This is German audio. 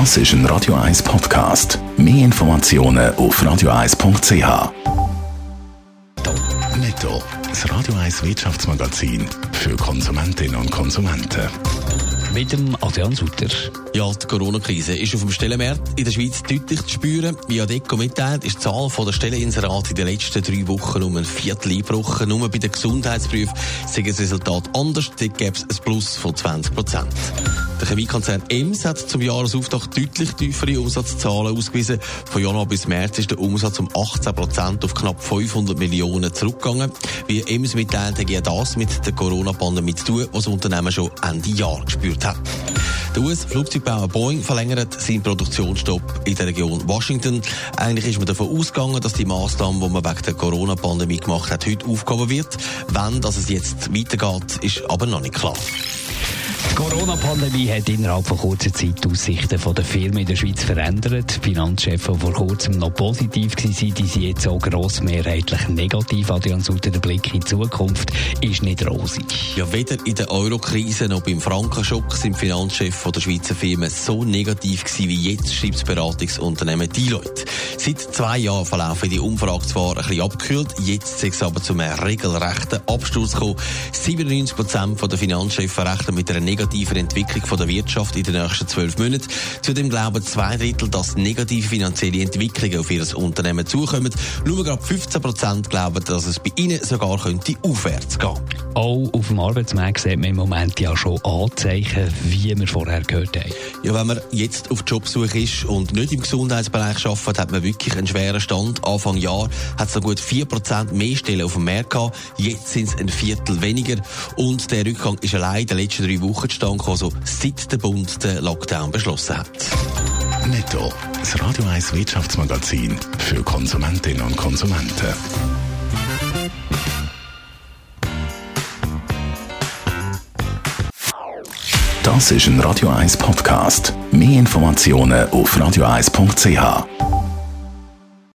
Das ist ein Radio 1 Podcast. Mehr Informationen auf radio1.ch. Netto, das Radio 1 Wirtschaftsmagazin für Konsumentinnen und Konsumenten. Mit dem Adrian Sutter. Ja, die Corona-Krise ist auf dem Stellenmarkt in der Schweiz deutlich zu spüren. Wie ADECO mitteilt, ist die Zahl der Stelleninserate in den letzten drei Wochen um ein Viertel eingebrochen. Nur bei den Gesundheitsberufen sei das Resultat anders. Dort gäbe es ein Plus von 20 Prozent. Der Chemiekonzern EMS hat zum Jahresauftakt deutlich tiefere Umsatzzahlen ausgewiesen. Von Januar bis März ist der Umsatz um 18 Prozent auf knapp 500 Millionen zurückgegangen. Wie EMS mitteilt, hat das mit der Corona-Pandemie zu tun, was das Unternehmen schon Ende Jahr gespürt hat. Der US-Flugzeugbauer Boeing verlängert seinen Produktionsstopp in der Region Washington. Eigentlich ist man davon ausgegangen, dass die Maßnahmen, die man wegen der Corona-Pandemie gemacht hat, heute aufgehoben wird. Wann dass es jetzt weitergeht, ist aber noch nicht klar. Corona-Pandemie hat innerhalb von kurzer Zeit die Aussichten der Firmen in der Schweiz verändert. Die Finanzchefs, die vor kurzem noch positiv waren, die sind jetzt auch grossmehrheitlich negativ. Adrian Sutter, der Blick in die Zukunft ist nicht rosig. Ja, weder in der Euro-Krise noch beim Frankenschock sind Finanzchefs der Schweizer Firmen so negativ gewesen wie jetzt, schreibt das Beratungsunternehmen Deloitte. Seit zwei Jahren verlaufen die Umfrage zwar ein bisschen abgekühlt, jetzt ist es aber zum regelrechten Absturz gekommen. 97 Prozent der Finanzchefs rechnen mit einer negativen Entwicklung von der Wirtschaft in den nächsten zwölf Monaten. Zudem glauben zwei Drittel, dass negative finanzielle Entwicklungen auf ihr Unternehmen zukommen. Nur gerade 15 Prozent glauben, dass es bei ihnen sogar könnte aufwärts gehen. Auch auf dem Arbeitsmarkt sieht man im Moment ja schon Anzeichen, wie wir vorher gehört haben. Ja, wenn man jetzt auf Jobsuche ist und nicht im Gesundheitsbereich arbeitet, hat man wirklich einen schweren Stand. Anfang Jahr hat es noch gut 4% mehr Stellen auf dem Markt gehabt. Jetzt sind es ein Viertel weniger. Und der Rückgang ist allein in den letzten drei Wochen zustande gekommen, also seit der Bund den Lockdown beschlossen hat. Netto, das Radio 1 Wirtschaftsmagazin für Konsumentinnen und Konsumenten. Das ist ein Radio 1 Podcast. Mehr Informationen auf radio1.ch.